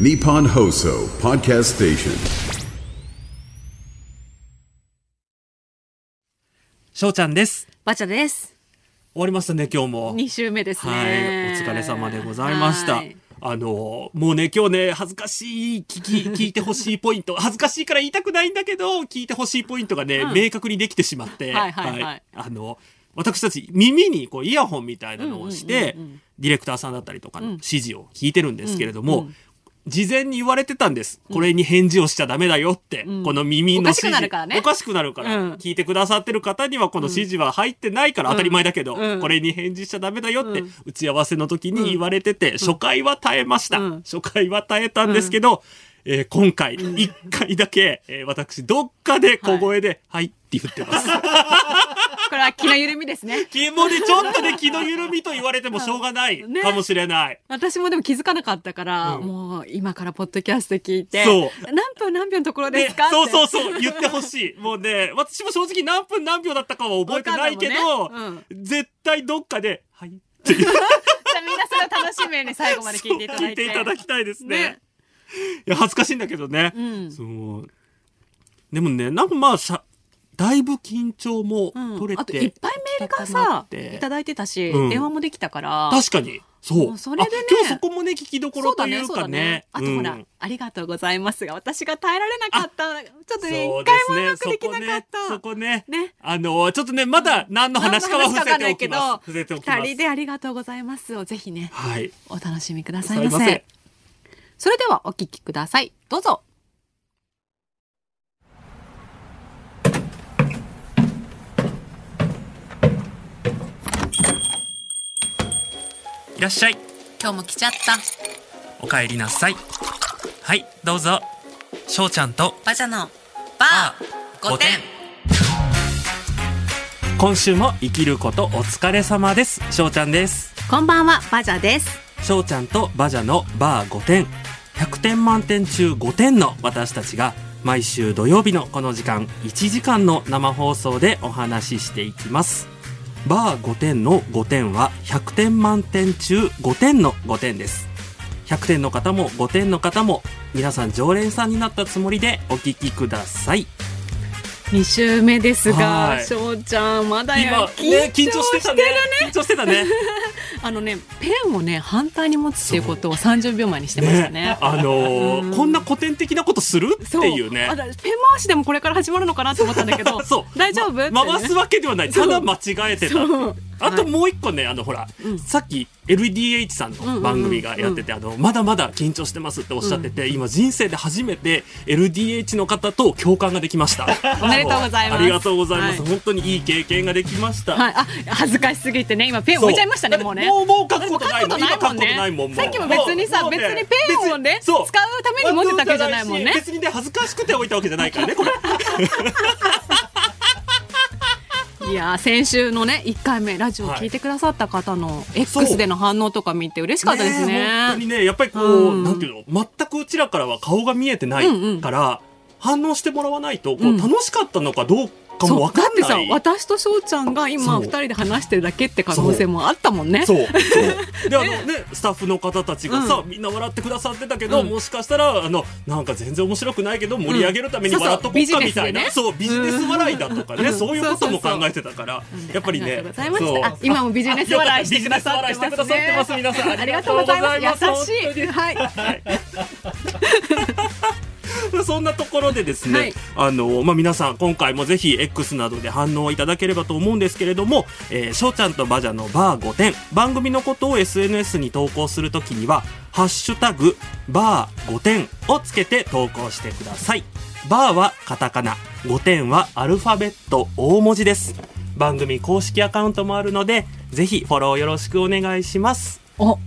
Nippon Hoso Podcast Station. しょうちゃんです。バチャです。終わりましたね、今日も。二週目ですね。はい、お疲れ様でございました。はいあの、もうね、今日ね、恥ずかしい、聞き、聞いてほしいポイント、恥ずかしいから言いたくないんだけど、聞いてほしいポイントがね、うん明確にできてしまって、はいはいはいあの、私たち耳にこうイヤホンみたいなのをして、うんうんうんうんディレクターさんだったりとかのうん指示を聞いてるんですけれども、うんうん事前に言われてたんです。これに返事をしちゃダメだよって。うんこの耳のおかしく指示。なるからねおかしくなるから。うん聞いてくださってる方にはこの指示は入ってないから当たり前だけど、うんこれに返事しちゃダメだよってうん打ち合わせの時に言われてて、初回は耐えました。うん初回は耐えたんですけど、えー今回、一回だけ、えー私、どっかで小声で、はい、って言ってます。これは気の緩みですね。気もね、ちょっとね、気の緩みと言われてもしょうがない ねかもしれない。私もでも気づかなかったから、うんもう今からポッドキャスト聞いて、そう何分何秒のところでねすか、そうそうう。そう、言ってほしい。もうね、私も正直何分何秒だったかは覚えてないけど、わかん絶対どっかで、はい、じゃあみんなそれを楽しみに最後まで聞いていただいて。聞いきたいですね。ねいや、恥ずかしいんだけどね。うんそう。でもね、なんかまあ、さ、だいぶ緊張もうん取れて、あといっぱいメールがさいただいてたし、うん電話もできたから。確かに。そう。それでねあ今日そこもね、聞きどころというかね。あとほら、うんありがとうございますが、私が耐えられなかった。ちょっとね、一ね。回もうまくできなかっね、た。そこね。ねあの、ちょっとね、まだ何の話かは伏せておきます。二人でありがとうございますをぜひね、はい。お楽しみくださいませ。ません。それではお聞きください。どうぞ。らっしゃい。今日も来ちゃった。お帰りなさい。はい、どうぞ。しょうちゃんとバジャのバー5点。今週も生きることお疲れ様です。しょうちゃんです。こんばんは、バジャです。しょうちゃんとバジャのバー5点。100点満点中5点の私たちが毎週土曜日のこの時間1時間の生放送でお話ししていきます。バー5点の5点は100点満点中5点の5点です。100点の方も5点の方も皆さん常連さんになったつもりでお聞きください。2週目ですはいが、しょうちゃん、まだ今やね緊張してたね。緊張してたね。あのね、ペンをね、反対に持つっていうことを30秒前にしてましたね。あのーうんこんな古典的なことするっていうねあ。だペン回しでもこれから始まるのかなと思ったんだけど、そう大丈夫、ま回すわけではない。ただ間違えてた。あともう一個ね、あのほら、うんさっき LDH さんの番組がやってて、あの、まだまだ緊張してますっておっしゃってて、今人生で初めて LDH の方と共感ができました。おめでとうございますありがとうございます。はい本当にいい経験ができました。はい、あ、恥ずかしすぎてね、今ペン置いちゃいましたね、もうね。もう、もう書くことないもん。今書くことないもん。もうさっきも別にさ、ね別にペンをね、使うために持ってたわけじゃないもんね。別にね、恥ずかしくて置いたわけじゃないからね、これ。いやー先週のね1回目ラジオ聞いてくださった方の X での反応とか見て嬉しかったですね。え本当にねやっぱりこう、うん。なんていうの全くうちらからは顔が見えてないうんうん。から、反応してもらわないとこううん。楽しかったのかどうかもわかんだってさない。私と翔ちゃんが今そう。2人で話してるだけって可能性もあったもんね。そう。そう。であのね。スタッフの方たちがさ、うみんな笑ってくださってたけど、うん。もしかしたらあのなんか全然面白くないけど盛り上げるためにうん笑っとこうかみたいな、ビジネスでね。そうビジネス笑いだとかね、うん。そういうことも考えてたから、うんやっぱりね。ありがとうございまそう。したあ今もビジネス笑いしてくださってますね。皆さんありがとうございます。ありがとうございます。優しい。はい そんなところでですね、はいあの、まあ、皆さん今回もぜひ X などで反応いただければと思うんですけれども、えー、しょうちゃんとバジャのバー5点、番組のことを SNS に投稿するときには、ハッシュタグ、バー5点をつけて投稿してください。バーはカタカナ、5点はアルファベット大文字です。番組公式アカウントもあるので、ぜひフォローよろしくお願いします。お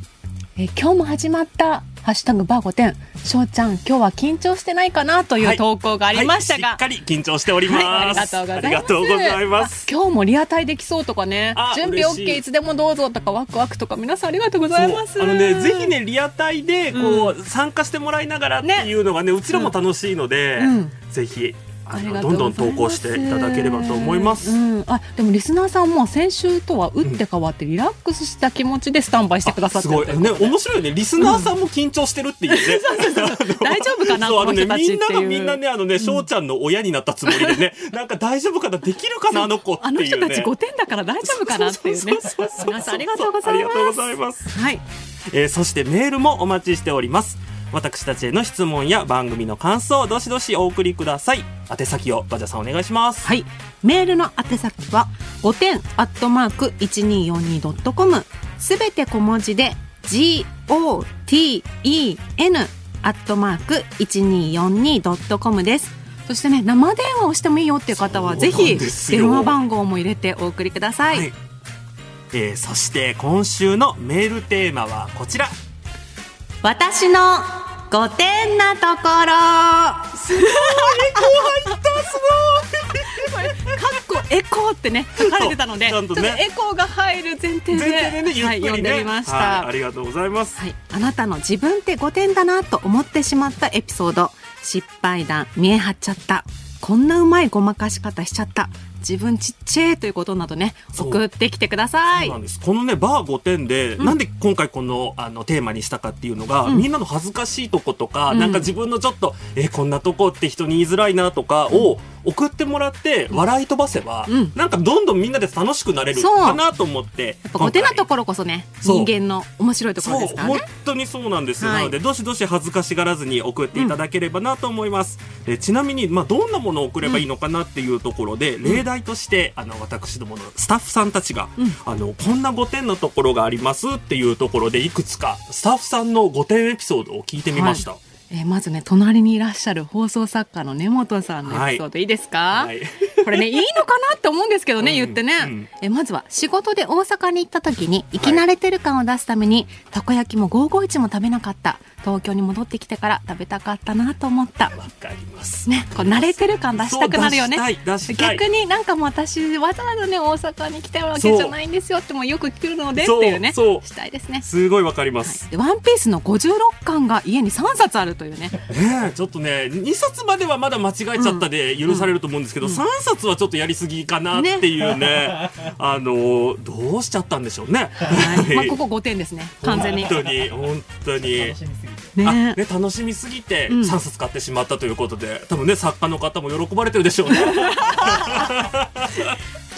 え今日も始まった。ハッシュタグバー5点翔ちゃん今日は緊張してないかなという投稿がありましたが、はい、しっかり緊張しております。はい、ありがとうございます。ありがとうございます。あ今日もリアタイできそうとかね。あ、準備嬉しい。OK いつでもどうぞとかワクワクとか皆さんありがとうございます。あのね、ぜひね、リアタイで、こう、参加してもらいながらっていうのがね、うちらも楽しいので、うん。ぜひ、あのどんどん投稿していただければと思います。うん、あでもリスナーさんも先週とは打って変わってリラックスした気持ちでスタンバイしてくださってすごい。ね面白いね。リスナーさんも緊張してるっていうね、大丈夫かなそうあのねみんながみんなねあのね翔、ちゃんの親になったつもりでね。なんか大丈夫かな？できるかな？あの子っていうね。あの人たち5点だから大丈夫かなっていうね。皆さんありがとうございありがとうごますざいます。はい。えーそしてメールもお待ちしております私たちへの質問や番組の感想どしどしお送りください宛先をバジャさんお願いしますはい。メールの宛先は、5点アットマーク 1242.com。すべて小文字で、g-o-t-e-n アットマーク 1242.com です。そしてね、生電話をしてもいいよっていう方は、ぜひ電話番号も入れてお送りください。はいえーそして今週のメールテーマはこちら私の5点なところ。すごい、エコー入った、すごい。かっこエコーってね、書かれてたので、ね。ちょっとエコーが入る前提で、前提でねゆっはい、読んでみました。はいありがとうございます、はい、あなたの自分って5点だなと思ってしまったエピソード。失敗談見え張っちゃった。こんなうまいごまかし方しちゃった自分ちっちゃいということなどね送ってきてください。そうなんです。このねバー5点で、なんで今回このあのテーマにしたかっていうのが、みんなの恥ずかしいとことか、うん。なんか自分のちょっとえこんなとこって人に言いづらいなとかを送ってもらって笑い飛ばせば、うん。なんかどんどんみんなで楽しくなれるかなと思ってやっぱ5点なとろころこそね人間の面白いところですからね。当にそうなんですよ、はいなのでどしどし恥ずかしがらずに送っていただければなと思います、えちなみに、まあ、どんなものを送ればい。いのかなっていうところで、例題としてあの私どものスタッフさんたちが、あのこんな5点のところがありますっていうところでいくつかスタッフさんの5点エピソードを聞いてみました、えーまずね隣にいらっしゃる放送作家の根本さんのエピソード、い、いですか、はい。これねいいのかなって思うんですけどね、うん。言ってね、うん。えまずは仕事で大阪に行った時に生き慣れてる感を出すために、たこ焼きも551も食べなかった東京に戻ってきてから食べたかったなと思った。わかります。ね、こう慣れてる感出したくなるよね。そう出したい出したい。逆になんかもう私わざわざね大阪に来てるわけじゃないんですよってもよく聞くのでっていうねそうそう。したいですね。すごいわかります、でワンピースの56巻が家に3冊あるというね。ねえちょっとね2冊まではまだ間違えちゃったで許されると思うんですけど、3冊はちょっとやりすぎかなっていうね あのどうしちゃったんでしょうね。はい。まあ、ここ5点ですね。完全に。本当に本当に。楽しみすぎて。あね。ね楽しみすぎてうん。3冊買ってしまったということで、多分ね作家の方も喜ばれてるでしょうね。で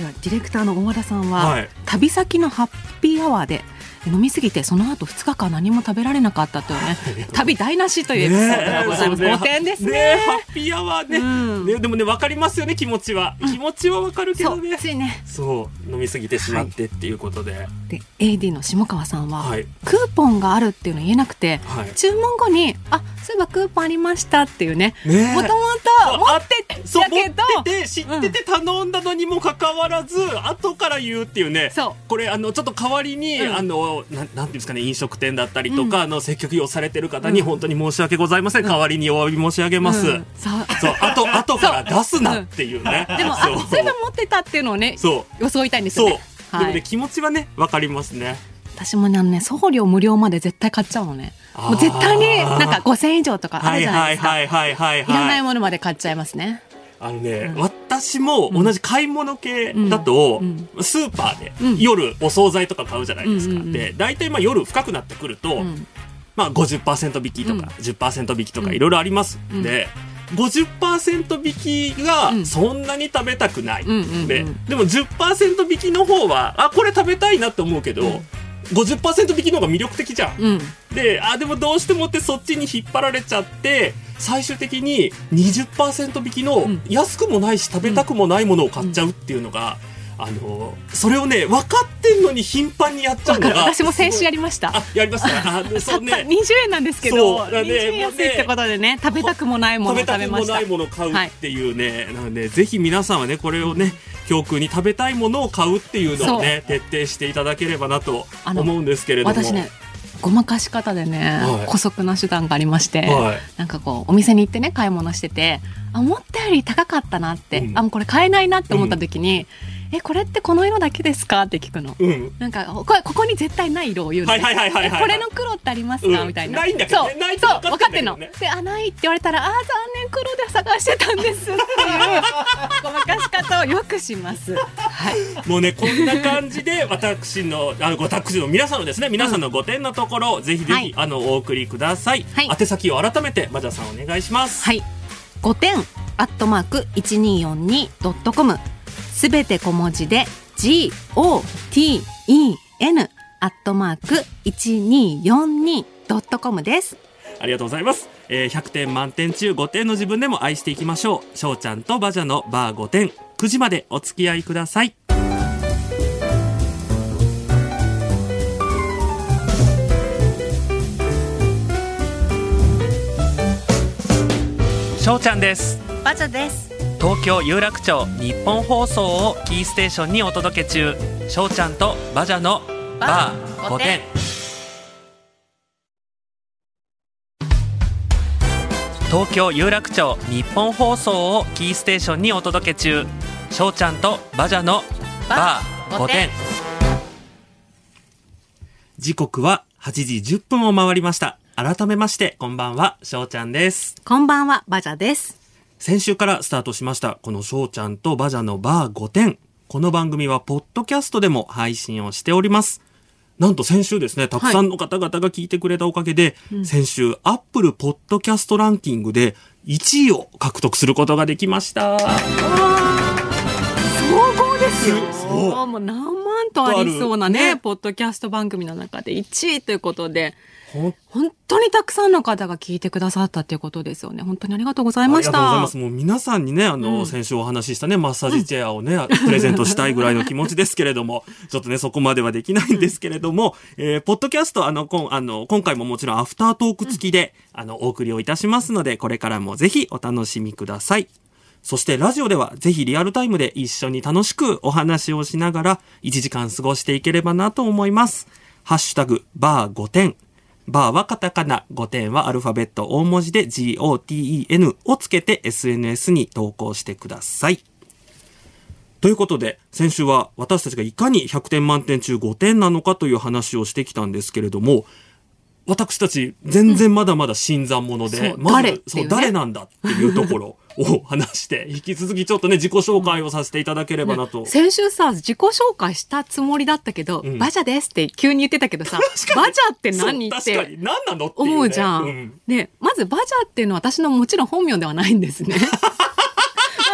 はディレクターの大和田さんは、はい。旅先のハッピーアワーで飲みすぎてその後2日間何も食べられなかったというね。旅台無しというエピソードがございます、ねえ。5点ですね。ねハッピーアワーね,、うん。ねでもね分かりますよね気持ちは、気持ちは分かるけそうどねついね。そう飲みすぎてしまってっていうことで、で AD の下川さんは、はい。クーポンがあるっていうの言えなくて、はい。注文後に「あそういえばクーポンありました」っていうね。もともと持ってそうたけど持ってて知ってて頼んだのにもかかわらず、後から言うっていうね。そう。これあのちょっと代わりに、うん。あのなんなんていうんですかね飲食店だったりとか、あの接客用されてる方に本当に申し訳ございません、代わりにお詫び申し上げます、うん。そう。そう後後から出すなっていうね、でもあそう。そういえば持ってたっていうのをねそう。装いたいんですそう、よねはい。でもね気持ちはねわかりますね。私もねあのね送料無料まで絶対買っちゃうのね。もう絶対になんか5000円以上とかあはいるじゃないですか、はいはいはいはいいらないはいものまで買っちゃいますね。あのね、私も同じ買い物系だと、うん。スーパーでうん。夜お惣菜とか買うじゃないですか、で大体まあ夜深くなってくると、うん。まあ、50%引きとか、10%引きとかうん。いろいろあります、うん。で50%引きがうん。そんなに食べたくない、ででも10%引きの方はあこれ食べたいなって思うけど、うん50%引きの方が魅力的じゃん、うん。であでもどうしてもってそっちに引っ張られちゃって最終的に20%引きのうん。安くもないし食べたくもないものを買っちゃうっていうのが、あのそれをね分かってんのに頻繁にやっちゃうのが私も先週やりました。あやりました。あでそうたったね20円なんですけそど、ね20円安いってことでね食べたくもないものを食べたくも食べました。ないものを買うっていうね、なのでぜひ皆さんはねこれをね教訓に食べたいものを買うっていうのをね徹底していただければなと思うんですけれども。私ねごまかし方でね、はい。姑息な手段がありまして、はい。なんかこうお店に行ってね買い物しててあ思ったより高かったなって、うん。あもうこれ買えないなって思った時に、えこれってこの色だけですか？って聞くの。うん。なんかこここに絶対ない色を言うの、ね。はいはいはいこれの黒ってありますか、うんみたいな。ないんだけどねそうないってそう分かっててんの。であないって言われたらあー残念黒で探してたんですっていう ごまかし方をよくします。はい。もうね、こんな感じで、私の、あの、私の皆さんのですね、皆さんの5点のところを、ぜひぜひ、はいあの、お送りください。はい宛先を改めて、マジャさんお願いします。はい。5点アットマーク 1242.com すべて小文字で GOTEN アットマーク 1242.com です。ありがとうございます。えー100点満点中5点の自分でも愛していきましょう。しょうちゃんとバジャのバー5点、9時までお付き合いください。しょうちゃんです。バジャです。東京有楽町日本放送をキーステーションにお届け中。しょうちゃんとバジャのバー5点東京有楽町日本放送をキーステーションにお届け中。しょうちゃんとバジャのバー5点時刻は8時10分を回りました。改めましてこんばんは。しょうちゃんです。こんばんは、バジャです。先週からスタートしました、この翔ちゃんとバジャのバー5点。この番組は、ポッドキャストでも配信をしております。なんと先週ですね、たくさんの方々が聞いてくれたおかげで、先週、アップルポッドキャストランキングで1位を獲得することができました。総合ですよ。そうもう何万とありそうなねねポッドキャスト番組の中で1位ということで、本当にたくさんの方が聞いてくださったっていうことですよね。本当にありがとうございましありがとうございた。ます。もう皆さんにね、あの、うん先週お話ししたね、マッサージチェアをね、プレゼントしたいぐらいの気持ちですけれども、ちょっとね、そこまではできないんですけれども、えー、ポッドキャスト、あの、こんあの、今回ももちろんアフタートーク付きで、あの、お送りをいたしますので、これからもぜひお楽しみください。そしてラジオではぜひリアルタイムで一緒に楽しくお話をしながら1時間過ごしていければなと思います。ハッシュタグ、バー5点。バーはカタカナ、5点はアルファベット大文字で GOTEN をつけて SNS に投稿してください。ということで、先週は私たちがいかに100点満点中5点なのかという話をしてきたんですけれども、私たち全然まだまだ新参者で、そうまずそう、誰なんだっていうところを話して、引き続きちょっとね、自己紹介をさせていただければなと。先週さ、自己紹介したつもりだったけど、んバジャですって急に言ってたけどさ、バジャって何ってに何なの思うじゃん。うんで、まずバジャっていうのは私のもちろん本名ではないんですね。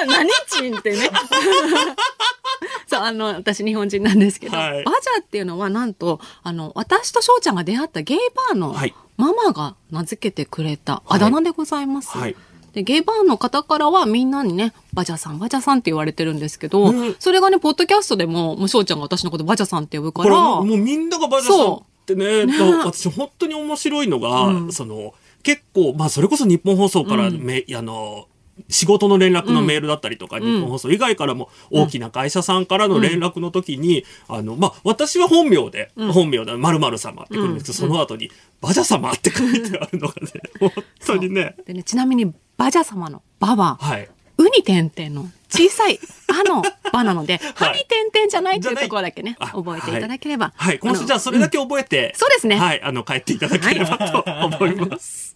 何ちんってね。そう、あの、私日本人なんですけど、はいバジャっていうのはなんと、あの、私と翔ちゃんが出会ったゲイバーのはいママが名付けてくれたあだ名でございます。はいで、ゲイバーの方からはみんなにね、バジャさん、バジャさんって言われてるんですけど、うんそれがね、ポッドキャストでも、もう翔ちゃんが私のことバジャさんって呼ぶから、もうみんながバジャさんってね、ねと私本当に面白いのが、うん。その、結構、まあそれこそ日本放送からめ、あの、仕事の連絡のメールだったりとか、ん。日本放送以外からも大きな会社さんからの連絡の時に、あの、まあ、私は本名で、本名で、〇〇様って来るんですけど、その後に、バジャ様って書いてあるのがね、本当にね、でね、ちなみに、バジャ様のバは、はい。ウに点々の小さい あのバなので、はに点々じゃないっていうところだけね、あ覚えていただければ。はい。今週じゃあそれだけ覚えて、そうですねはい。あの、帰っていただければと思います。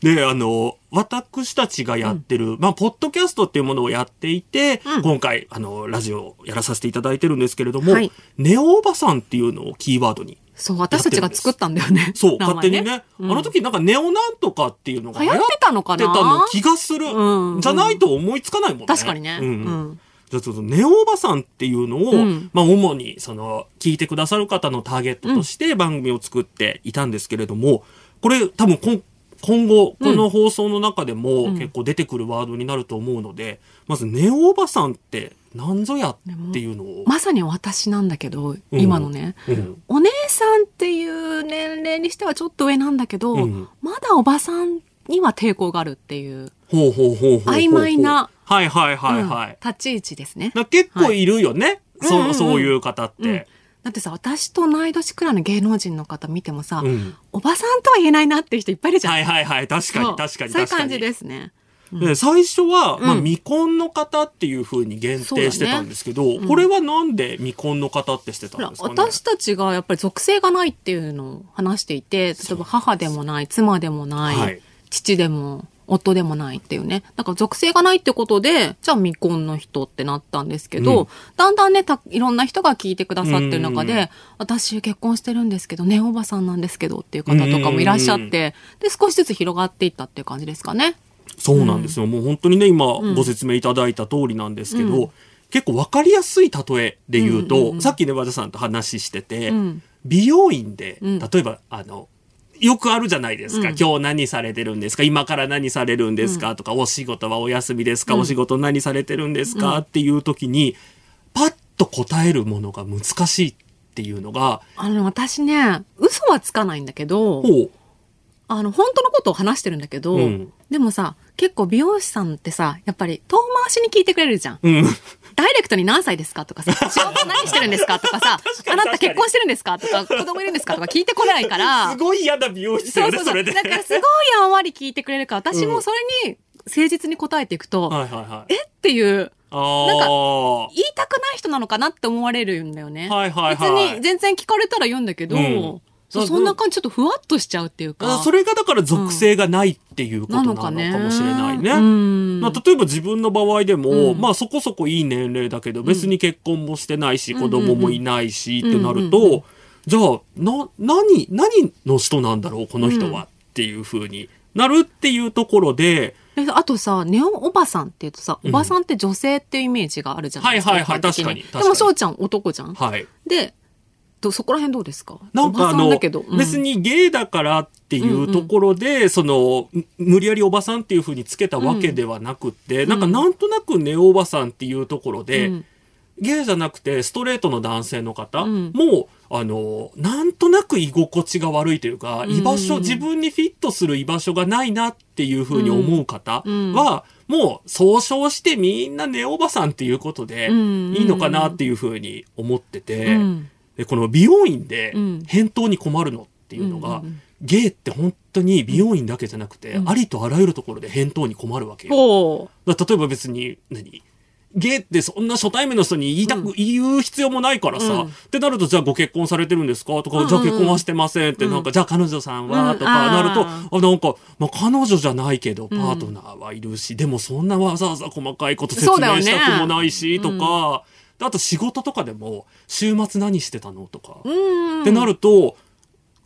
で、あの、私たちがやってる、まあ、ポッドキャストっていうものをやっていて、うん今回、あの、ラジオをやらさせていただいてるんですけれども、はいネオおばさんっていうのをキーワードに。そう、私たちが作ったんだよね。そう、勝手にね。うん。あの時なんかネオなんとかっていうのが流行ってたのかな。流行ってたの気がする。うん。じゃないと思いつかないもんね。確かにね。うん。うん。じゃあちょっとネオおばさんっていうのを、うん。まあ主にその聞いてくださる方のターゲットとして番組を作っていたんですけれども、これ多分今今後この放送の中でもうん。結構出てくるワードになると思うので、まずネオおばさんって何ぞやっていうのを。まさに私なんだけど、今のね、うんお姉さんっていう年齢にしてはちょっと上なんだけど、うんまだおばさんには抵抗があるっていう、曖昧な。はいはいはいはい。うん立ち位置ですね。結構いるよね。そう、うんうんうんそういう方って。うんだってさ、私と同い年くらいの芸能人の方見てもさ、うんおばさんとは言えないなっていう人いっぱいいるじゃん。はいはいはい。確かにそう確かに確かに。そういう感じですね。で最初は、まあ、うん未婚の方っていうふうに限定してたんですけど、うん。これはなんで未婚の方ってしてたんですかね？私たちがやっぱり属性がないっていうのを話していて、例えば母でもない、妻でもない、はい。父でも、夫でもないっていうね。だから属性がないってことで、じゃあ未婚の人ってなったんですけど、うん。だんだんねた、いろんな人が聞いてくださってる中うんで、私結婚してるんですけど、ね、おばさんなんですけどっていう方とかもいらっしゃって、で、少しずつ広がっていったっていう感じですかね。そうなんですよ。もう本当にね、今うん。ご説明いただいた通りなんですけど、うん。結構わかりやすい例えで言うと、うんうんうんさっきね、和田さんと話してて、うん。美容院で、うん。例えば、あの、よくあるじゃないですか。うん。今日何されてるんですか？今から何されるんですか、とか、お仕事はお休みですか、うん。お仕事何されてるんですか、うん。っていう時に、パッと答えるものが難しいっていうのが、あの、私ね、嘘はつかないんだけど、あの、本当のことを話してるんだけど、うんでもさ、結構美容師さんってさ、やっぱり遠回しに聞いてくれるじゃん。うん。ダイレクトに何歳ですかとかさ、仕事何してるんですかとかさ、かにあなた結婚してるんですかとか、子供いるんですかとか聞いてこないから す、ごい嫌な美容室よね、そうそうそう。だからすごいやんわり聞いてくれるから、私もそれに誠実に答えていくと、はいはいはい。えっていう、ああ。言いたくない人なのかなって思われるんだよね。はいはいはい別に全然聞かれたら言うんだけど、うんそんな感じちょっとふわっとしちゃうっていうか。あそれがだから属性がないっていうことなのかもしれないね。うん。まあ、例えば自分の場合でも、うん。まあそこそこいい年齢だけど、別に結婚もしてないし、うん子供もいないし、ってなるうんうんうん。と、じゃあ、な、何、何の人なんだろう、この人は、っていう風になるっていうところで、えあとさ、ネオおばさんって言うとさ、うん。おばさんって女性っていうイメージがあるじゃないですか。はいはいはい一般的確かに確かに。でも、翔ちゃん男じゃん。はい。で、どそこら辺どうですか？なんかあのうん。別にゲイだからっていうところで、その、む無理やりおばさんっていう風につけたわけではなくって、なんかなんとなくネオおばさんっていうところで、うん。ゲイじゃなくてストレートの男性の方うん。も、あの、なんとなく居心地が悪いというか、うん。居場所、自分にフィットする居場所がないなっていうふうに思う方うん。は、もう総称してみんなネオおばさんっていうことでうん。いいのかなっていうふうに思ってて、うんでこの美容院でうん。返答に困るのっていうのが、うんうんゲイって本当に美容院だけじゃなくて、うん。ありとあらゆるところで返答に困るわけよ。例えば別に、何？ゲイってそんな初対面の人に言いたく、うん。言う必要もないからさ、うん。ってなると、じゃあご結婚されてるんですか？とか、うん。うんじゃあ結婚はしてませんって、うん。なんか、じゃあ彼女さんは、うん。とかなると、ああなんか、まあ彼女じゃないけど、パうん。ートナーはいるし、でもそんなわざわざ細かいこと説明したくもないし、とうん。か、であと仕事とかでも、週末何してたのとか、う。うん。ってなると、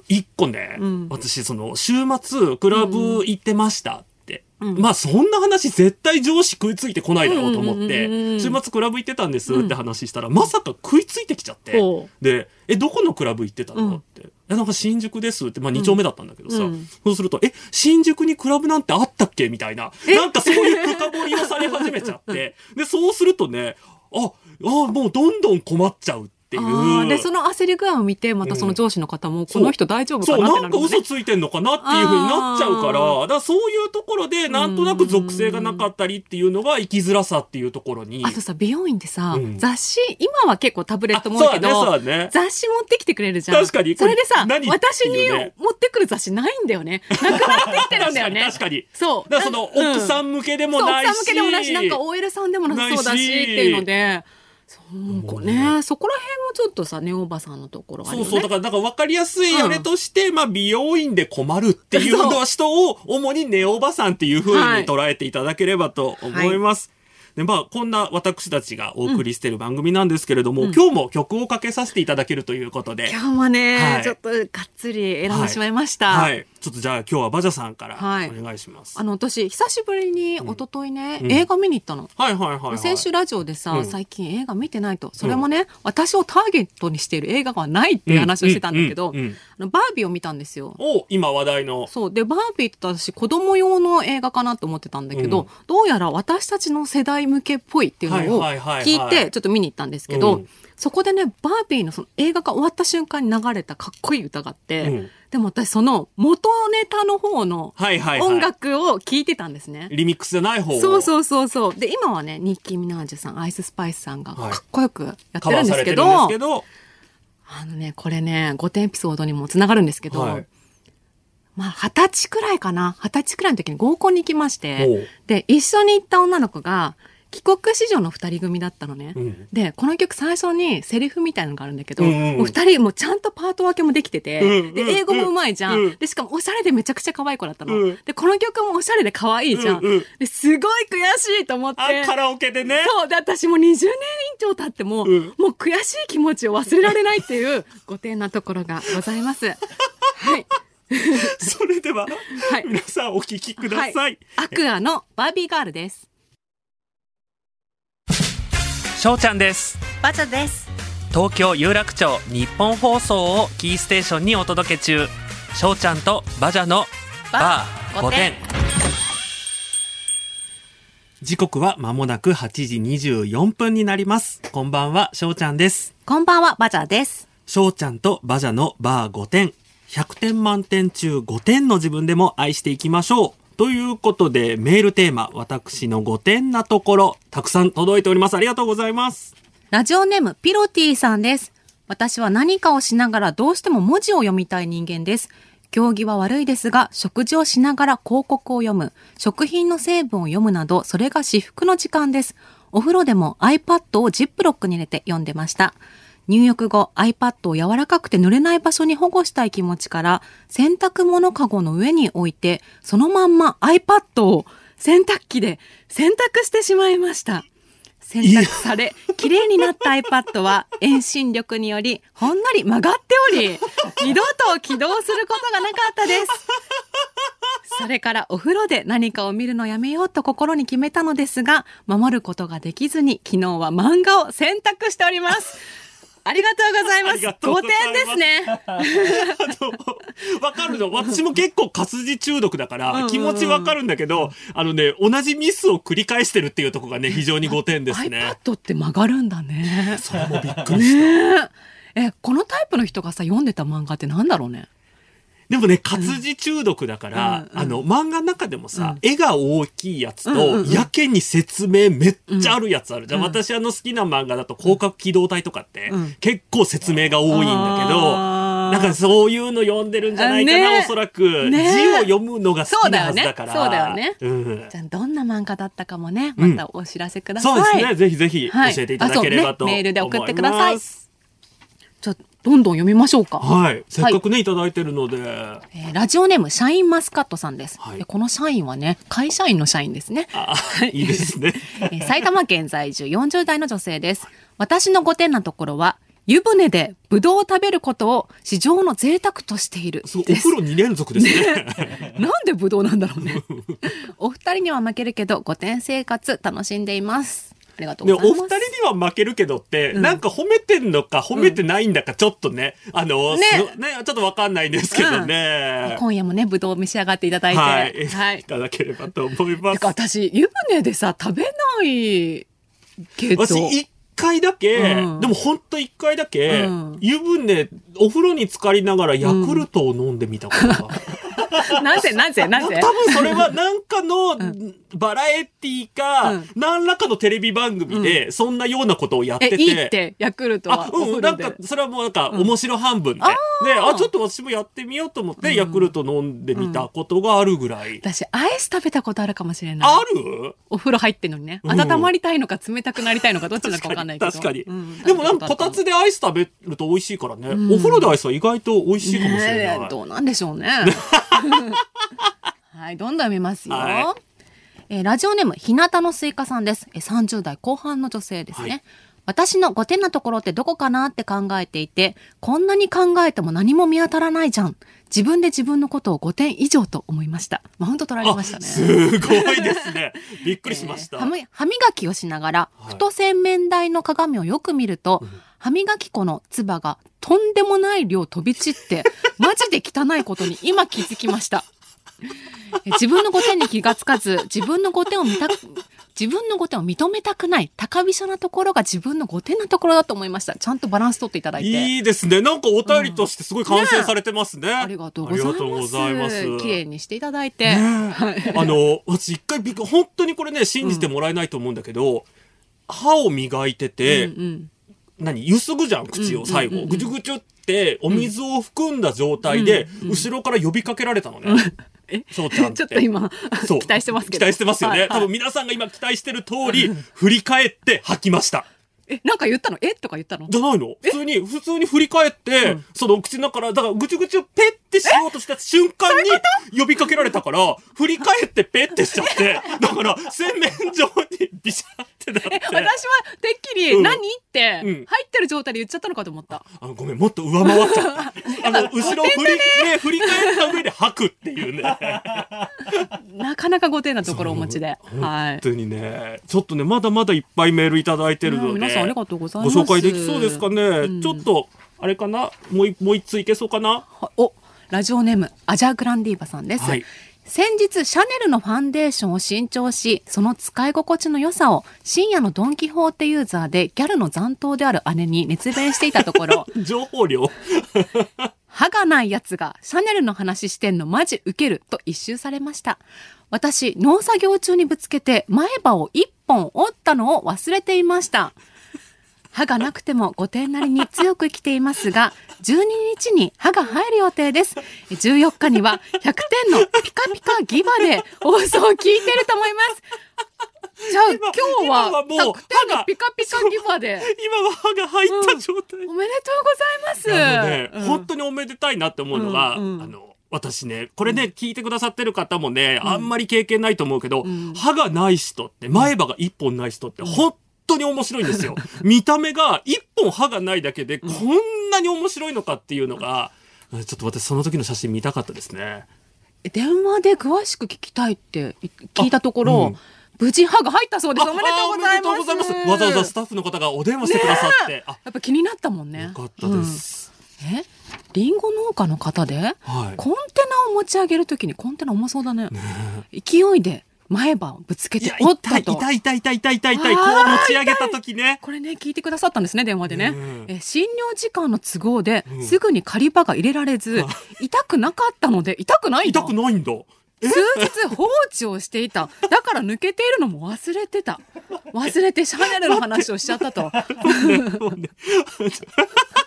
一個ね、うん。私、その、週末、クラブ行ってましたって。うん。まあ、そんな話絶対上司食いついてこないだろうと思って、うん週末クラブ行ってたんですって話したら、まさか食いついてきちゃってほ、で、え、どこのクラブ行ってたのって。え、なんか新宿ですって、まあ2丁目だったんだけどさ、うん。そうすると、え、新宿にクラブなんてあったっけみたいな。なんかそういう深掘りをされ始めちゃって、で、そうするとね、あ、あ、もうどんどん困っちゃうていう。で、その焦り具合を見て、またその上司の方も、この人大丈夫そう、かなってなかなんるんですね嘘ついてんのかなっていう風になっちゃうから、だからそういうところで、なんとなく属性がなかったりっていうのが生きづらさっていうところに。あとさ、美容院でさ、うん雑誌、今は結構タブレットも多いけど、ね、ね。雑誌持ってきてくれるじゃん。確かにそれでさ、何私に持ってくる雑誌ないんだよね。なくなってきてるんだよね。確かに。そう。だからその、奥さんん向けでもそう、ないし。奥さん向けでもないし、なんか OL さんでもなさそうだしっていうので、そうね、そこら辺もちょっとさ、ネオおばさんのところね。そうそう。だから、だから分かりやすいあれとして、まあ、美容院で困るっていうのは人を、主にネオおばさんっていう風にはい捉えていただければと思います。で、まあ、こんな私たちがお送りしている番組なんですけれども、今日も曲をかけさせていただけるということで。今日はね、はいちょっとがっつり選んでしまいました。はい。ちょっとじゃあ今日はバジャさんからはいお願いします。あの、私、久しぶりに、一昨日ね、うん映画見に行ったの。はいはいはい、はい。先週ラジオでさ、うん最近映画見てないと。それもね、私をターゲットにしている映画がないっていう話をしてたんだけど、うんうんうんうんあのバービーを見たんですよ。お、今話題の。そう。で、バービーって私子供用の映画かなと思ってたんだけど、うんどうやら私たちの世代向けっぽいっていうのをはいはいはいはい聞いて、ちょっと見に行ったんですけど、うんそこでね、バービーのその映画が終わった瞬間に流れたかっこいい歌があって、うんでも私その元ネタの方のはいはいはい。音楽を聞いてたんですね。リミックスじゃない方をそうそうそうそう。で、今はね、ニッキー・ミナージュさん、アイススパイスさんがはいかっこよくやってるんですけど、されてるんですけど、あのね、これね、5点エピソードにもつながるんですけど、はいまあ、二十歳くらいかな。二十歳くらいの時に合コンに行きましほてう、で、一緒に行った女の子が、帰国子女の二人組だったのね。うんで、この曲最初にセリフみたいなのがあるんだけど、うんうんもう二人もうちゃんとパート分けもできてて、うんうんで、英語もうまいじゃん,、うんで、しかもおしゃれでめちゃくちゃ可愛い子だったの。うんで、この曲もおしゃれで可愛いじゃん。うんうんですごい悔しいと思って。あ、カラオケでね。そう。で、私もう20年以上経っても、うんもう悔しい気持ちを忘れられないっていう、ご丁なところがございます。はい。それでは、はい皆さんお聞きください。アクアのバービーガールです。しょうちゃんです。バチャです。東京有楽町日本放送をキーステーションにお届け中。しょうちゃんとバジャのバー5点。時刻は間もなく8時24分になります。こんばんは、しょうちゃんです。こんばんは、バチャです。しょうちゃんとバジャのバー5点。100点満点中5点の自分でも愛していきましょう。ということで、メールテーマ、私の5点なところ、たくさん届いております。ありがとうございます。ラジオネームピロティさんです。私は何かをしながらどうしても文字を読みたい人間です。行儀は悪いですが、食事をしながら広告を読む、食品の成分を読むなど、それが至福の時間です。お風呂でも iPad をジップロックに入れて読んでました。入浴後 iPad を柔らかくて濡れない場所に保護したい気持ちから洗濯物かごの上に置いてそのまんま iPad を洗濯機で洗濯してしまいました。洗濯され、綺麗になった iPad は遠心力によりほんのり曲がっており、二度と起動することがなかったです。それからお風呂で何かを見るのやめようと心に決めたのですが、守ることができずに昨日は漫画を選択しております。ありがとうございます。ありがとうご5ざいます点ですね。わかるの。私も結構活字中毒だから、気持ちわかるんだけど、あのね、同じミスを繰り返してるっていうところがね、非常に5点ですね。iPad って曲がるんだね。それもびっくりした。ねえ。え、このタイプの人がさ、読んでた漫画ってなんだろうね。でもね、活字中毒だから、うん。うんあの、漫画の中でもさ、うん。絵が大きいやつと、やけに説明めっちゃあるやつあるじゃん。うん。私あの好きな漫画だと、広角機動隊とかって、うん。結構説明が多いんだけど、なんかそういうの読んでるんじゃないかな、ね。おそらく。ね。字を読むのが好きなはずだから。そうだよね。うん。じゃあ、どんな漫画だったかもね、うん。またお知らせください。そうですね。ぜひぜひはい教えていただければと思いね。メールで送ってください。じゃあ、どんどん読みましょうか。はい。せっかくね、いただいてるので。えーラジオネーム、シャインマスカットさんです。はいでこの社員はね、会社員の社員ですね。あ、いいですね。えー埼玉県在住40代の女性です。私の5点なところは、湯船でブドウを食べることを市場の贅沢としているそう、お風。呂2連続ですね。なんでブドウなんだろうね。お二人には負けるけど、5点生活楽しんでいます。ありがとうございます。二人には負けるけどって、うんなんか褒めてんのか褒めてないんだかちょっとね、あの、ねすね、ちょっとわかんないんですけどね。今夜もね、ブドウを召し上がっていただいて。はい、はいい。ただければと思います。私、湯船でさ、食べないけど。私、一回だけ、うんでもほんと一回だけ、うん湯船、お風呂に浸かりながらヤクルトを飲んでみたことが。なぜなぜなぜ多分それはなんかのバラエティか、うん何らかのテレビ番組でそんなようなことをやってえ、て。いいって、ヤクルトはあ、うん、なん。か、それはもうなんか、面白半分で。で、あーあ、ちょっと私もやってみようと思って、ヤクルト飲んでみたことがあるぐらい。私、アイス食べたことあるかもしれない。ある？お風呂入ってんのにね。うん温まりたいのか冷たくなりたいのかどっちなのかわかんないけど。確かに。うんでもなんか、こたつでアイス食べると美味しいからね。お風呂でアイスは意外と美味しいかもしれない。ねえどうなんでしょうね。はい、どんどん見ますよ。はえーラジオネーム、ひなたのすいかさんです。えー30代後半の女性ですね。はい私の5点なところってどこかなって考えていて、こんなに考えても何も見当たらないじゃん。自分で自分のことを5点以上と思いました。マウント取られましたね。すごいですね。びっくりしました。えー歯磨きをしながら、はい太洗面台の鏡をよく見ると、歯磨き粉の唾がとんでもない量飛び散って、マジで汚いことに今気づきました。え自分の5点に気がつかず、自分の5点を見たく、自分の5点を認めたくない、高飛車なところが自分の5点なところだと思いました。ちゃんとバランス取っていただいて。いいですね。なんかお便りとしてすごい完成されてますね。ありがとうございます。ありがとうございます。綺麗にしていただいて。ねえあの、私一回びっくり、本当にこれね、信じてもらえないと思うんだけど、歯を磨いてて、うんうん何ゆすぐじゃん、口を最後。ぐちゅぐちゅっってお水を含んだ状態で、後ろから呼びかけられたのね。え？翔ちゃん。ちょっと今、そう。期待してますけど。期待してますよね。はいはい。多分皆さんが今期待してる通り、振り返って吐きました。え、なんか言ったの？え？とか言ったの？じゃないの？普通に、普通に振り返って、その口の中から、だからぐちゅぐちゅペッてしようとした瞬間に呼びかけられたから、振り返ってペッてしちゃって、だから洗面所にビシャってなってえ、。私はてっきりうん何って、うん入ってる状態で言っちゃったのかと思った。あのごめん、もっと上回っちゃった。あの、後ろ振り、ね、振り返った上で吐くっていうね。なかなかご丁寧なところをお持ちで。はい本。当にね、ちょっとね、まだまだいっぱいメールいただいてるので、うん皆さんありがとうございますご紹介できそうですかね。んちょっと、あれかな？もういもう一ついけそうかな？はお、ラジオネーム、アジャグランディーバさんです。はい先日、シャネルのファンデーションを新調し、その使い心地の良さを深夜のドンキホーテユーザーでギャルの残党である姉に熱弁していたところ、情報量 歯がないやつがシャネルの話してんのマジウケると一周されました。私、農作業中にぶつけて前歯を一本折ったのを忘れていました。歯がなくても5点なりに強く生きていますが、12日に歯が入る予定です。14日には100点のピカピカギバで放送を聞いてると思います。じゃあ今日今ははもう100点のピカピカギバで。今は歯が入った状態。おめでとうございます。ね、うん本当におめでたいなって思うのが、うんうんあの、私ね、これね、聞いてくださってる方もね、あんまり経験ないと思うけど、ん歯がない人って、前歯が一本ない人って、本当に面白いんですよ。見た目が一本歯がないだけで、こんなに面白いのかっていうのが、ちょっと私その時の写真見たかったですね。電話で詳しく聞きたいって聞いたところ、あうん無事歯が入ったそうです。あおめでとうございます。わざわざスタッフの方がお電話してくださって。あ、やっぱ気になったもんね。よかったです。うん。え？リンゴ農家の方で、はい。コンテナを持ち上げるときにコンテナ重そうだね。勢いで前歯をぶつけていや、折ったと。痛い痛い痛い痛い痛い痛い痛い。こう持ち上げた時ね。これね、聞いてくださったんですね、電話でね。うんえ診療時間の都合で、うんすぐに仮歯が入れられず、痛くなかったので、痛くないんだ痛くないんだ。数日放置をしていた。だから抜けているのも忘れてた。忘れてシャネルの話をしちゃったと。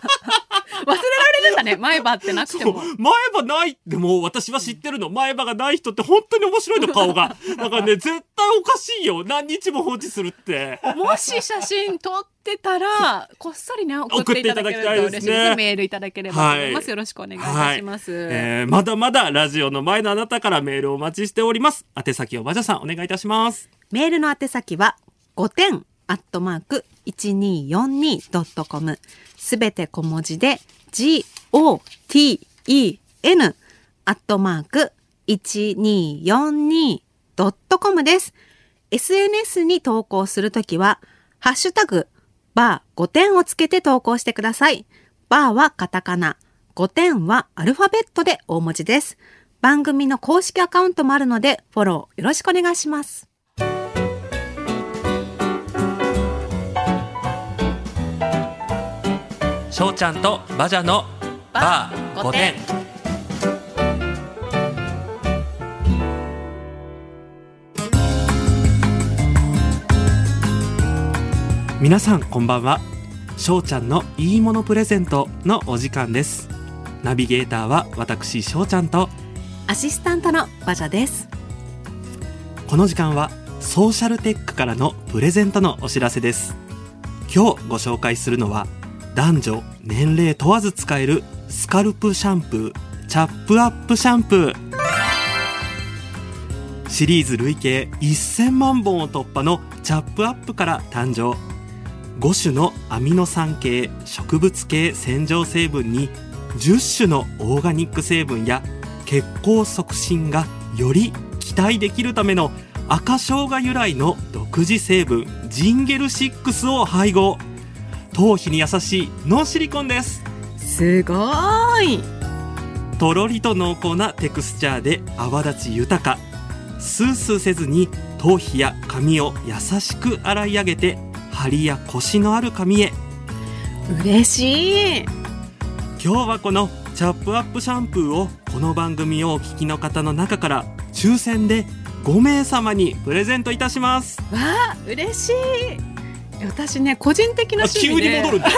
忘れられるんだね、前歯ってなくても。前歯ないってもう私は知ってるの。前歯がない人って本当に面白いの、顔が。だからね、絶対おかしいよ。何日も放置するって。もし写真撮ってたら、こっそりね、送っていただけると嬉しいですね。メールいただければと思います。はいよろしくお願いいたします。えーまだまだラジオの前のあなたからメールをお待ちしております。宛先をバジャさんお願いいたします。メールの宛先は5点アットマーク 1242.com すべて小文字で g-o-t-e-n アットマーク 1242.com です。SNS に投稿するときは、ハッシュタグ、バー5点をつけて投稿してください。バーはカタカナ、5点はアルファベットで大文字です。番組の公式アカウントもあるので、フォローよろしくお願いします。翔ちゃんとバジャのバー5点。皆さんこんばんは翔ちゃんのいいものプレゼントのお時間ですナビゲーターは私翔ちゃんとアシスタントのバジャです。この時間はソーシャルテックからのプレゼントのお知らせです今日ご紹介するのは男女年齢問わず使えるスカルプシャンプーチャップアップシャンプー。シリーズ累計1000万本を突破のチャップアップから誕生。5種のアミノ酸系植物系洗浄成分に10種のオーガニック成分や血行促進がより期待できるための赤生姜由来の独自成分ジンゲル6を配合。頭皮に優しいノンシリコンですすごーい。とろりと濃厚なテクスチャーで泡立ち豊かスースーせずに頭皮や髪を優しく洗い上げて張りやコシのある髪へ嬉しい。今日はこのチャップアップシャンプーをこの番組をお聞きの方の中から抽選で5名様にプレゼントいたしますわあ、嬉しい。私ね個人的な趣味で。に戻るんだ。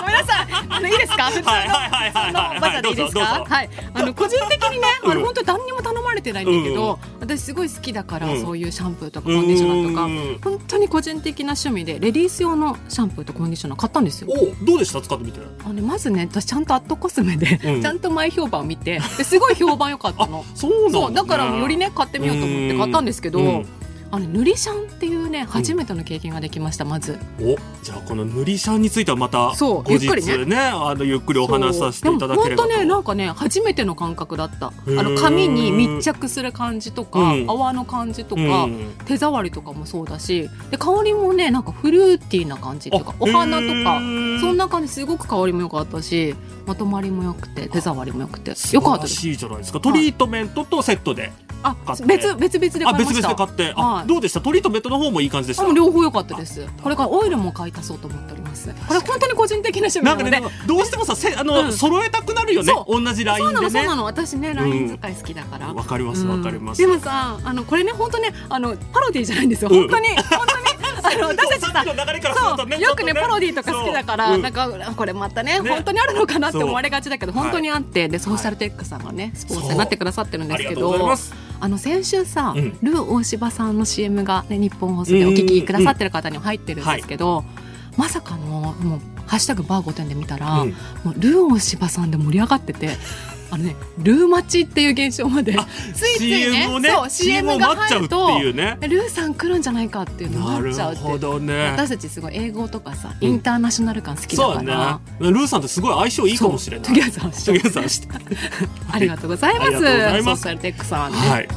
ごめんなさい。あのいいですか？普通のバザーでいいですか？はい。あの個人的にねあうん。の本当に何にも頼まれてないんだけど私すごい好きだからうん。そういうシャンプーとかコンディショナーとうんか本当に個人的な趣味でレディース用のシャンプーとコンディショナー買ったんですよ。おどうでした？使ってみて。あのねまずね私ちゃんとアットコスメで、うん。ちゃんと前評判を見てですごい評判良かったの。そうね。そうだからよりね買ってみようと思って買ったんですけど、うんあの塗りシャンっていうね初めての経験ができましたまず。おじゃあこの塗りシャンについてはまたそう後日ゆっくりね。ねあのゆっくりお話しさせていただければそう。でも本当ねなんかね初めての感覚だった。あの髪に密着する感じとか、うん。泡の感じとか、うん。手触りとかもそうだしで香りもねなんかフルーティーな感じっていうかあお花とへかーそんな感じすごく香りも良かったしまとまりも良くて手触りも良くて。良かったです。しいじゃないですか。トリートメントとセットであ別別々で買いました。々で買って。あ、はい。どうでした？トリートメントの方もいい感じでした？両方良かったです。これからオイルも買い足そうと思っております。これ本当に個人的な趣味なので。かねどうしてもさせあの、うん。揃えたくなるよね。そ同じライそうなンでねのそうなの。私ねライン使い好きだから、わかりますわかります、でもさあのこれね本当ねあのパロディじゃないんですよ。うん。本当に。本当にあの 私たちさうよくねちょっとパロディとか好きだから、そううん。なんかこれまたねね。本当にあるのかなって思われがちだけどはい本当にあって。でソーシャルテックさんがねスポンサーになってくださってるんですけどあの先週さ、うん。ルー大柴さんの CM が、ね、日本放送でお聞きくださってる方にも入ってるんですけど、まさかのもう「ハッシュタグバー5点」で見たら、うん。もうルー大柴さんで盛り上がってて。あのね、ルー待ちっていう現象まで。ついついね CM をねそう CM が待っちゃうって入るというねルーさん来るんじゃないかっていうのなるになっちゃうってほどね。私たちすごい英語とかさうん。インターナショナル感好きだから、だね。ルーさんってすごい相性いいかもしれない。ありがとうございます。ありがとうございます。ソーシャルテックさんね、はい、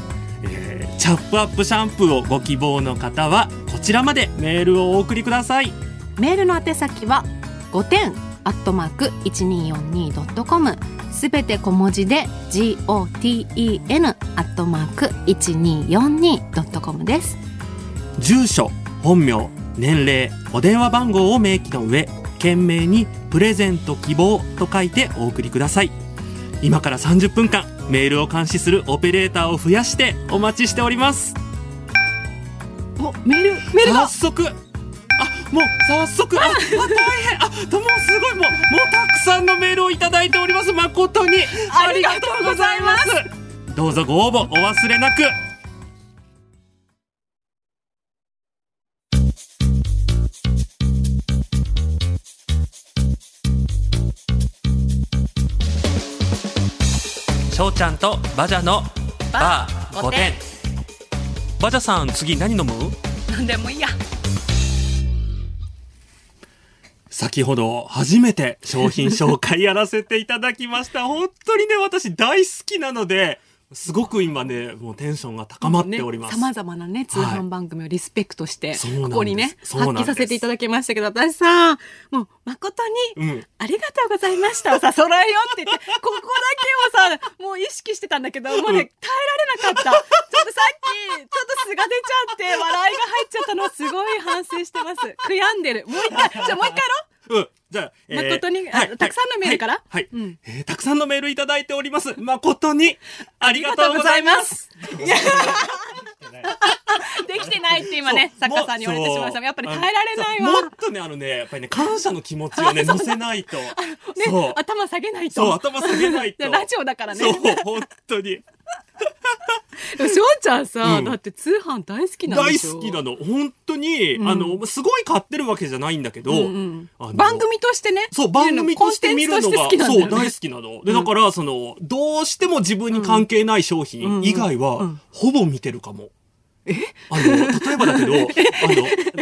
えーチャップアップシャンプーをご希望の方はこちらまでメールをお送りください。メールの宛先は5点アットマーク 1242.com すべて小文字で GOTEN アットマーク 1242.com です。住所本名年齢お電話番号を明記の上懸命にプレゼント希望と書いてお送りください。今から30分間メールを監視するオペレーターを増やしてお待ちしております。おメールメールが。早速あもう早速ああ大変。あともうすごいもうもうたくさんのメールをいただいております。誠にありがとうございます。どうぞご応募お忘れなく。しょうちゃんとバジャのバー5点バジャさん次何飲む？なんでもいいや先ほど初めて商品紹介やらせていただきました。本当にね、私大好きなので、すごく今ね、もうテンションが高まっております。さまざまなね通販番組をリスペクトして、そうなんです。ここにね発揮させていただきましたけど私さもう誠に、うん。ありがとうございました。を さ揃えようって言ってここだけをさもう意識してたんだけどもうね耐えられなかった。ちょっとさっきちょっと素が出ちゃって笑いが入っちゃったのすごい反省してます。悔やんでる。もう一回じゃあもう一回やろううん。じゃあ、えー誠にあたくさんのメールから？はい。はいうんえーたくさんのメールいただいております。誠に、ありがとうございます。できてないって今ね作家さんに言われてしまいましたやっぱり耐えられないわもっとね、あのね、やっぱりね、感謝の気持ちをね、乗せないと。ね。頭下げないとそう、頭下げないと。ラジオだからねそう、本当に。しょうちゃんさ、うん。だって通販大好きなん大でしょ？好きなの。本当に、うん。あの、すごい買ってるわけじゃないんだけど、うんうん。あの番組としてね。そう、番組として見るのが、コンテンツとして好きなんだよそう、ね大好きなの。で、だから、その、どうしても自分に関係ない商品以外は、うん。うんほぼ見てるかも。あの、例えばだけど、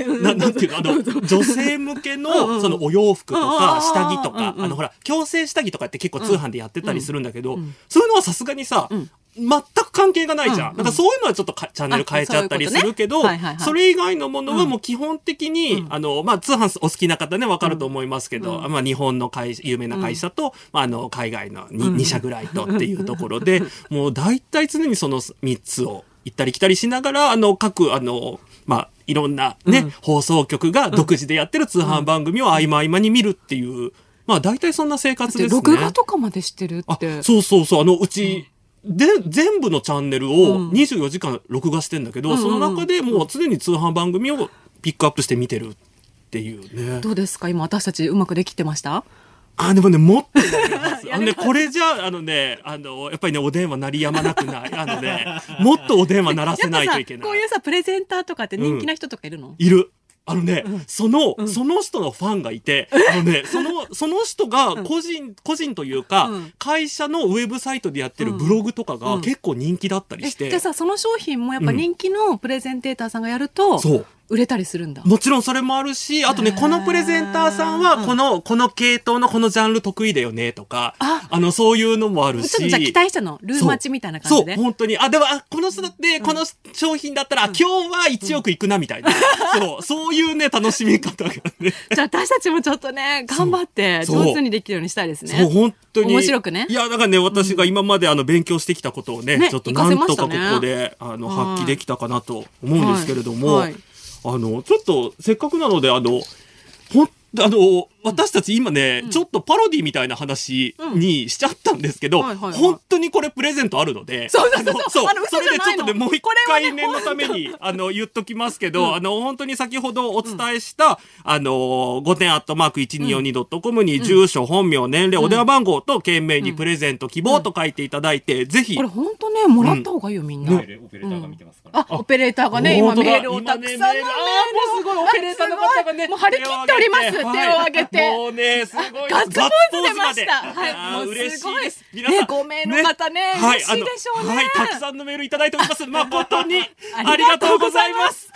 あの、ななんていうの、あの、女性向けうんうの、ん。そのお洋服とか、下着とかう、んうん。あの、ほら、矯正下着とかって結構通販でやってたりするんだけどそういうのはさすがにさうん、全く関係がないじゃ。うんんうん。なんかそういうのはちょっとかチャンネル変えちゃったりするけどあそういうことねはいはいは、い。それ以外のものはもう基本的にう、ん。あの、まあ、通販お好きな方ね、わかると思いますけど、うん。まあ、日本の会有名な会社と、まあ、あの、海外の 2, うん。社ぐらいとっていうところで、もう大体常にその3つを行ったり来たりしながら、あの、各、あの、まあ、いろんなね、うん。放送局が独自でやってる通販番組を合間合間に見るっていう、まあ、大体そんな生活ですね。録画とかまでしてるあって。そうそうそう、あの、うち、で、全部のチャンネルをうん24時間録画してんだけど、うんその中でもう常に通販番組をピックアップして見てるっていうね。どうですか？今私たちうまくできてました？あ、でもね、もっと。あのね、これじゃあ、あのね、あの、やっぱりね、お電話鳴りやまなくない。あのね、もっとお電話鳴らせないといけない。こういうさ、プレゼンターとかって人気な人とかいるの、いる。あのね、その、その人のファンがいて、あのね、その、その人が個人、個人というか、うん。会社のウェブサイトでやってるブログとかがうん。結構人気だったりして、えじゃあさ、その商品もやっぱ人気のプレゼンテーターさんがやると、そう。売れたりするんだ。もちろんそれもあるし、あとね、このプレゼンターさんは、この、この系統のこのジャンル得意だよね、とか、ああの、そういうのもあるし。ちょっとじゃあ期待したの。ルーマチみたいな感じで。そう、本当に。あ、でも、あ、この人だって、この商品だったら、あ今日は1億いくな、みたいな。そう、そういうね、楽しみ方がね。じゃあ私たちもちょっとね、頑張って上手にできるようにしたいですね。そう、本当に。面白くねいや、だからね、私が今まであの、勉強してきたことをね、ねちょっとなんとかここで、あの、はい発揮できたかなと思うんですけれども、はいはいあの、ちょっと、せっかくなので、あの、ほんあの、私たち今ね、ちょっとパロディみたいな話にしちゃったんですけど、はいはいはい。本当にこれプレゼントあるので、そうそうそう。あのそうあの嘘それでちょっとのもう一これはね回念のために、あの、言っときますけど、あの、本当に先ほどお伝えした、あの、5点アットマーク 1242.com に住所、本名、年齢、お電話番号と懸命にプレゼント希望と書いていただいて、ぜひ。これ、本当ね、もらった方がいいよ、みんな。ね。オペレーターが見てますから。あ、オペレーターがね、今メールをたくさんのメールすごいオペレーターの方がねもう張り切っております。手を挙げて。はいもうね、すごい。ガッツポーズ出ました。はい、もう嬉しす。ね、5名の方ね、はい嬉しいでしょうね。はい、たくさんのメールいただいております。誠に、あありりがとうごございます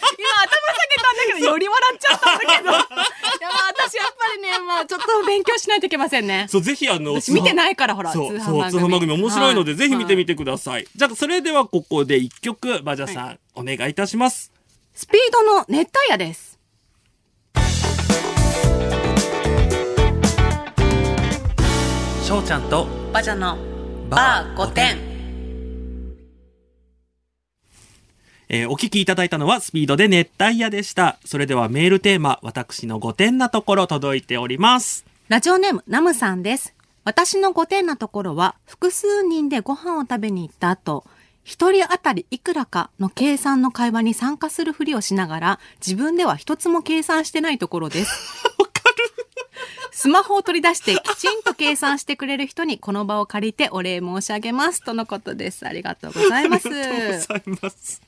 下げたんだけど、より笑っちゃったんだけど。いや、まあ私やっぱりね、まあちょっと勉強しないといけませんね。そう、ぜひあの、私見てないから、ほら、そう、通そう、販通販番組面白いので、はぜひ見てみてください。じゃあ、それではここで一曲、バジャさん、お願いいたします。スピードの熱帯夜です。しょうちゃんと、バジャのバーバー5点。えーお聞きいただいたのはスピードで熱帯夜でした。それではメールテーマ、私の5点なところ届いております。ラジオネームナムさんです。私の5点なところは、複数人でご飯を食べに行った後、一人当たりいくらかの計算の会話に参加するふりをしながら、自分では一つも計算してないところです。スマホを取り出してきちんと計算してくれる人にこの場を借りてお礼申し上げます。とのことです。ありがとうございます。ありがとうございます。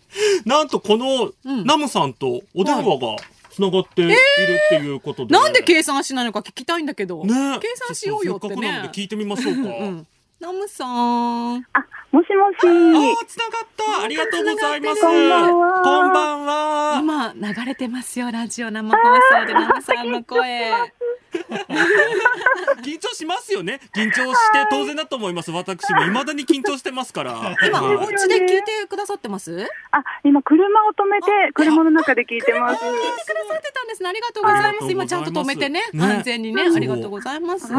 なんとこの、うんナムさんとお電話が繋がっているっていうことで。なんで計算しないのか聞きたいんだけど。ね計算しようよってせっかくなのねで。聞いてみましょうか。うん。ナムさん。あ、もしもし。ああ、つながった。ありがとうございます。こんばんはこんばんは。今流れてますよラジオ生放送でナムさんの声緊張しますよね。緊張して当然だと思います。私も未だに緊張してますから。今はいお家で聞いてくださってます？あ、今車を止めて、車の中で聞いてます。聞いてくださってたんですねありがとうございありがとうございます今ちゃんと止めてねね安全にねありがとうございます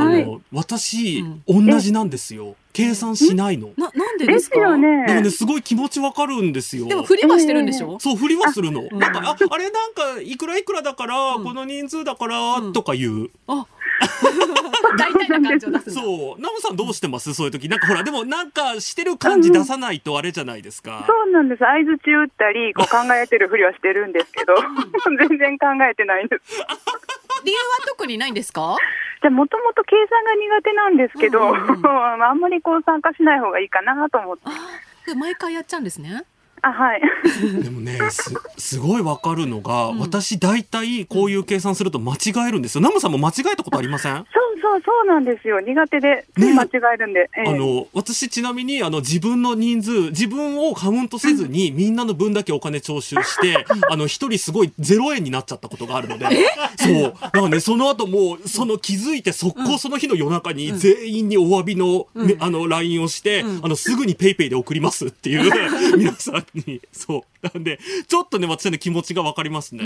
私、うん同じなんですよ。計算しないの。ななんででですか？すよね。でもね、すごい気持ちわかるんですよ。でも振りはしてるんでしょ？そう、振りはするの。んなんか、あ、あれなんか、いくらいくらだから、この人数だから、うんとか言う。あ大体な感じを出すそう。ナムさんどうしてます？そういう時。なんかほら、でもなんかしてる感じ出さないとあれじゃないですか。そうなんです。合図中打ったり、こう考えてるふりはしてるんですけど、全然考えてないんです。理由は特にないんですか？じゃあ、もともと計算が苦手なんですけど、うんうんうん あんまりこう参加しない方がいいかなと思って。毎回やっちゃうんですねあ、はい。でもね、す、すごいわかるのが、うん私大体こういう計算すると間違えるんですよ。ナムさんも間違えたことありません？そうそうそうなんですよ。苦手で、つい間違えるんで。ええ。あの、私ちなみに、あの、自分の人数、自分をカウントせずに、みんなの分だけお金徴収して、あの、一人すごい0円になっちゃったことがあるので、そう。だからね、その後もう、その気づいて、速攻その日の夜中に全員にお詫びの、ねあの、LINE をして、うん。あの、すぐにペイペイで送りますっていう、皆さんに、そう。なんで、ちょっとね、私の気持ちがわかりますね。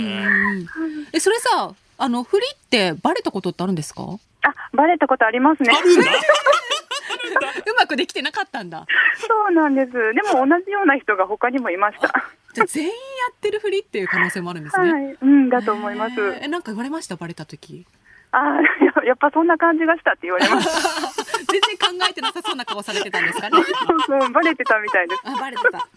えそれさあの振りってバレたことってあるんですか？うあ、バレたことありますね。あるんだ？まくできてなかったんだそうなんです。でも同じような人が他にもいました。じゃあ全員やってるふりっていう可能性もあるんですね、はい。うん、だと思います。えなんか言われました？バレた時あーややっぱそんな感じがしたって言われます。全然考えてなさそうな顔されてたんですかね。そうそう、バレてたみたいです。あ、バレてた。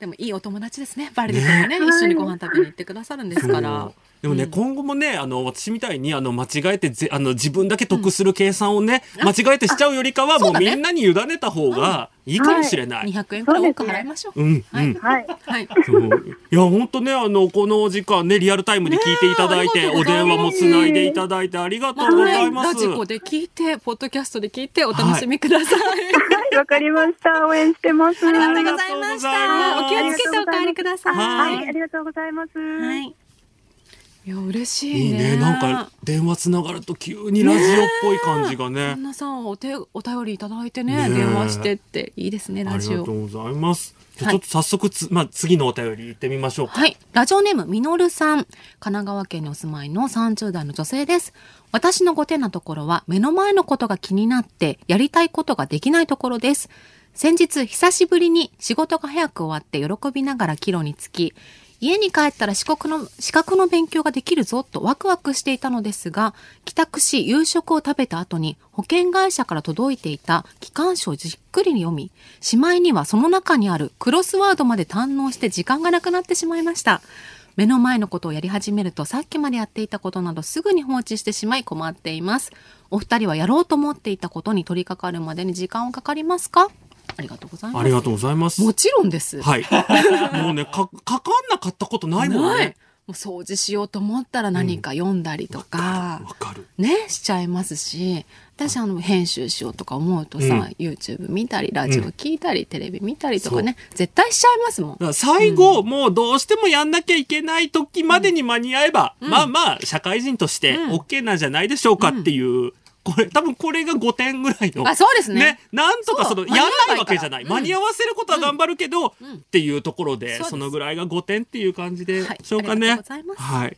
でもいいお友達ですね。バレててもね、一緒にご飯食べに行ってくださるんですから。でもね、今後もね、あの、私みたいに、あの、間違えてぜ、あの、自分だけ得する計算をね、間違えてしちゃうよりかは、もうみんなに委ねた方がいいかもしれない。200円くらい多く払いましょう。うん、はいうん。はい。はい。そういや、本当ね、あの、このお時間ね、リアルタイムで聞いていただいて、お電話もつないでいただいてありがとうございます。ラジコで聞いて、ポッドキャストで聞いて、お楽しみください。はい、わかりました。応援してます。ありがとうございました。お気をつけてお帰りください。はいはい、ありがとうございます。はい。いや、嬉しいいね。いね。なんか、電話つながると急にラジオっぽい感じがね。皆さんお手お便りいただいてね電話してっていいですねあラジオりがとうございます。ちょっと早速つ、まあ、次のお便り行ってみましょうか。はい。ラジオネーム、みのるさん。神奈川県にお住まいの30代の女性です。私の5点なところは、目の前のことが気になって、やりたいことができないところです。先日、久しぶりに仕事が早く終わって喜びながら帰路につき、家に帰ったら四国の、資格の勉強ができるぞとワクワクしていたのですが、帰宅し夕食を食べた後に保険会社から届いていた機関書をじっくり読み、しまいにはその中にあるクロスワードまで堪能して時間がなくなってしまいました。目の前のことをやり始めるとさっきまでやっていたことなどすぐに放置してしまい困っています。お二人はやろうと思っていたことに取り掛かるまでに時間をかかりますか？ありがとうございます。ありがとうございます。もちろんです。はい。もうね、か、かかんなかったことないもんね。もう掃除しようと思ったら何か読んだりとか、わかる。ね、しちゃいますし、私あの編集しようとか思うとさ、うん YouTube 見たり、ラジオ聞いたり、テレビ見たりとかね、絶対しちゃいますもん最後、もうどうしてもやんなきゃいけない時までに間に合えば、まあまあ、社会人としてうん OK なんじゃないでしょうかっていう、これ、多分これが5点ぐらいの。あ、そうですね。なんとかその、やんないわけじゃない。間間にに合わせることは頑張るけど、うんっていうところで、そのぐらいが5点っていう感じではいしょうかね。はい。はい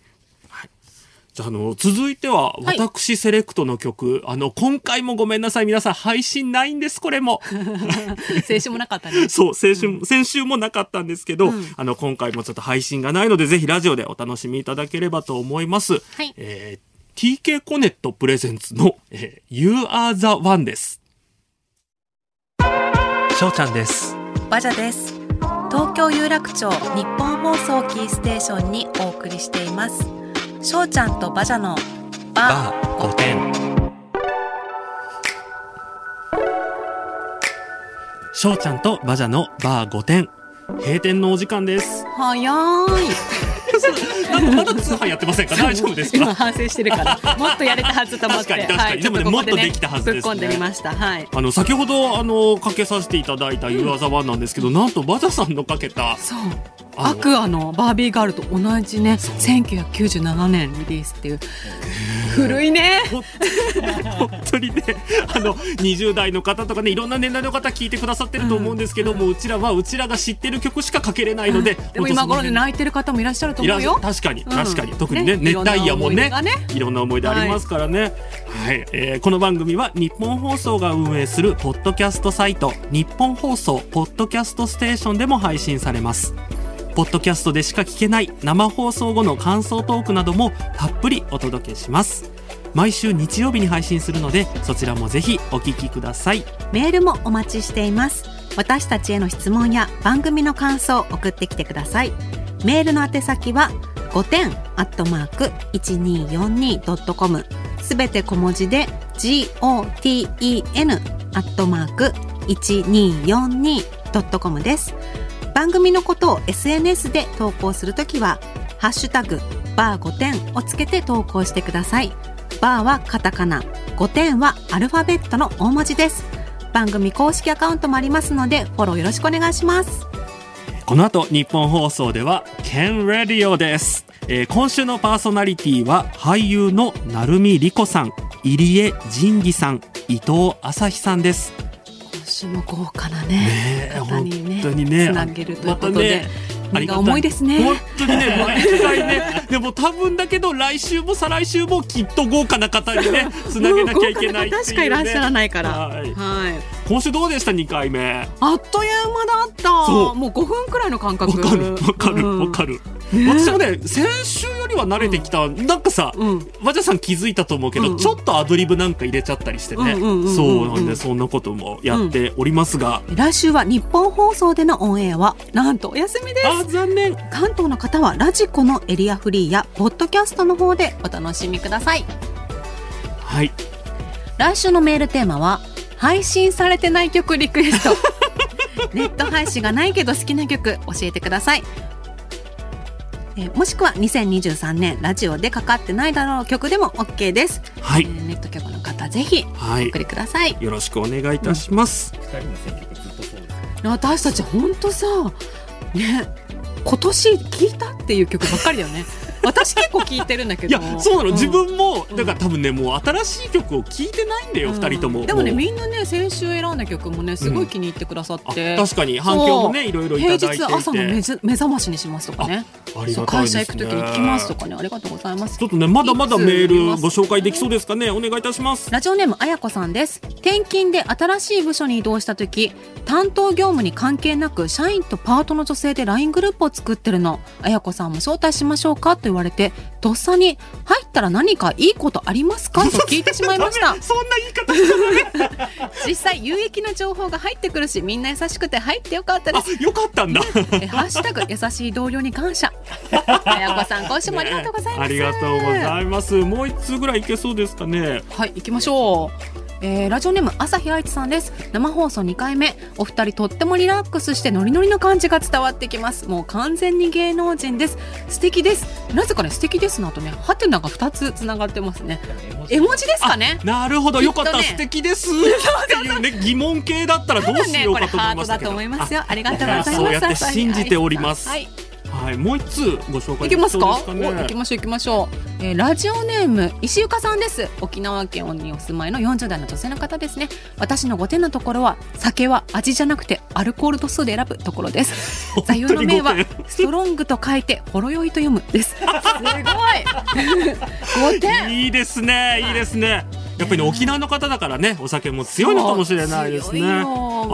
じゃあ、あの、続いては、はい私セレクトの曲、あの、今回もごめんなさい。皆さん、配信ないんです、これも。青春もなかったね。そう、先週も、先週もなかったんですけど、うんあの、今回もちょっと配信がないので、ぜひラジオでお楽しみいただければと思います。はいえー TK コネットプレゼンツの、えー You are the one です。しょうちゃんです。バジャです。東京有楽町日本放送キーステーションにお送りしています。しょうちゃんとバジャのバーバー5点。しょうちゃんとバジャのバー5点。閉店のお時間です。早い。なんかまだ通販やってませんか？大丈夫ですか？今反省してるから、もっとやれたはずと思って。確かに確かにはい、でもねもっとできたはずですねぶっ込んでみました。はい。あの、先ほど、あの、かけさせていただいた You are the one なんですけど、なんとバジャさんのかけた、そう。アクアのバービーガールと同じね、そう1997年リリースっていう。古いね。本当にね、あの、20代の方とかね、いろんな年代の方聞いてくださってると思うんですけども、うちらは、うちらが知ってる曲しかかけれないので、でも今頃でい泣いてる方もいらっしゃると思うよ。確かに、うん確かに。特にね、ね熱帯夜もねいろんな思い出がねいろんな思い出ありますからね。はい、えーこの番組は日本放送が運営するポッドキャストサイト、日本放送ポッドキャストステーションでも配信されます。ポッドキャストでしか聞けない生放送後の感想トークなどもたっぷりお届けします。毎週日曜日に配信するので、そちらもぜひお聞きください。メールもお待ちしています。私たちへの質問や番組の感想を送ってきてください。メールの宛先は5点アットマーク 1242.com すべて小文字で goten アットマーク 1242.com です。番組のことを SNS で投稿するときは、ハッシュタグ、バー5点をつけて投稿してください。バーはカタカナ、5点はアルファベットの大文字です。番組公式アカウントもありますので、フォローよろしくお願いします。この後、日本放送では、Ken Radio です。えー今週のパーソナリティは、俳優の成海莉子さん、入江仁義さん、伊藤朝日さんです。今週も豪華なねね、え方にね、本当にねつなげるということでね、身が重いですね。本当にね、毎回ね、でも多分だけど、来週も再来週もきっと豪華な方にね、つなげなきゃいけないね。もう豪華な方しかいらっしゃらないから。ははいい。今週どうでした ?2 回目。あっという間だった。そうもう5分くらいの感覚。わかる、わかる、うんわかる。ね私もね、先週よりには慣れてきた。なんかさ、うん和田さん気づいたと思うけど、うんうんちょっとアドリブなんか入れちゃったりしてね。うんうんうんうんうんそうなんで、そんなこともやっておりますが。来週は日本放送でのオンエアはなんとお休みですあ、残念。関東の方はラジコのエリアフリーやポッドキャストの方でお楽しみくださいはい。来週のメールテーマは配信されてない曲リクエスト ネット配信がないけど好きな曲教えてくださいえーもしくは2023年ラジオでかかってないだろう曲でも OK です、はいえ。ーネット曲の方ぜひはいお送。りくださいよろしくお願いいたします。私たち本当さね今年聴いたっていう曲ばっかりだよね私結構聴いてるんだけいどや、そうなの。ん。自分も、うん。だから多分ね、もう新しい曲を聴いてないんだよ、二人とも。でもねう。みんなね先週選んだ曲もねすごい気に入ってくださって、あ確かに反響もね、いろいろい平ただいて朝の目覚ましにしますとかね。会社行く時に聞きますとかねありがとうございます。ちょっとね、まだまだメールご紹介できそうですかね。お願いいたします。ラジオネームあやこさんです。転勤で新しい部署に移動した時担当業務に関係なく社員とパートの女性で LINE グループを作ってるの。あやこさんも招待しましょうか？と言われてとっさに入ったら何かいいことありますか？と聞いてしまいました そんな言い方。実際有益な情報が入ってくるしみんな優しくて入ってよかったですあ、よかったんだ。えハッシュタグ優しい同僚に感謝あやこさん今週もありがとうございます、ありがとうございます。もう一通ぐらいいけそうですかね。はい、行きましょう。えーラジオネーム朝日愛知さんです。生放送2回目。お二人とってもリラックスしてノリノリの感じが伝わってきます。もう完全に芸能人です。素敵です。なぜかね素敵ですの後ねハテナが2つつながってますね。絵文字？ですかね。なるほど、よかった、ね素敵です。っていうね、疑問系だったらどうしようかと思いましたけど。ートだと思いますよ。ありがとうございます。そうやって信じております。はい。あはい、もう一通ご紹介いけますか？できそうですお行きましょう行きましょう、えーラジオネーム石ゆかさんです。沖縄県にお住まいの40代の女性の方ですね。私の5点のところは酒は味じゃなくてアルコール度数で選ぶところです。座右の銘は本当に5点ストロングと書いてほろ酔いと読むです。すごい。5点いいですね、いいですね。やっぱりね、沖縄の方だからね、お酒も強いのかもしれないですね。あ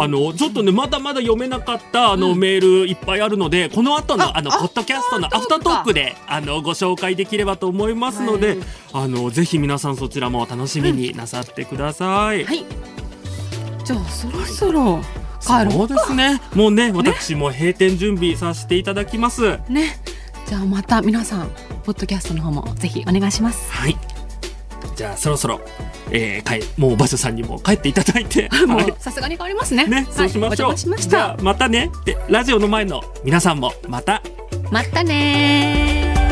の、ちょっとね、まだまだ読めなかった、あの、メールいっぱいあるので、この後の、あの、あポッドキャストのアフタートークで、あの、ご紹介できればと思いますので、はいあの、ぜひ皆さんそちらも楽しみになさってください。はいじゃあそろそろ帰ろそうですね。もうね、私も閉店準備させていただきます。うねじゃあまた皆さんポッドキャストの方もぜひお願いしますはい。じゃあ、そろそろ、えー、帰、もう場所さんにも帰っていただいて、もはいうさすがに変わりますねね、そうしましょう。はい、しましじゃあたまたね。で、ラジオの前の皆さんもまた。またね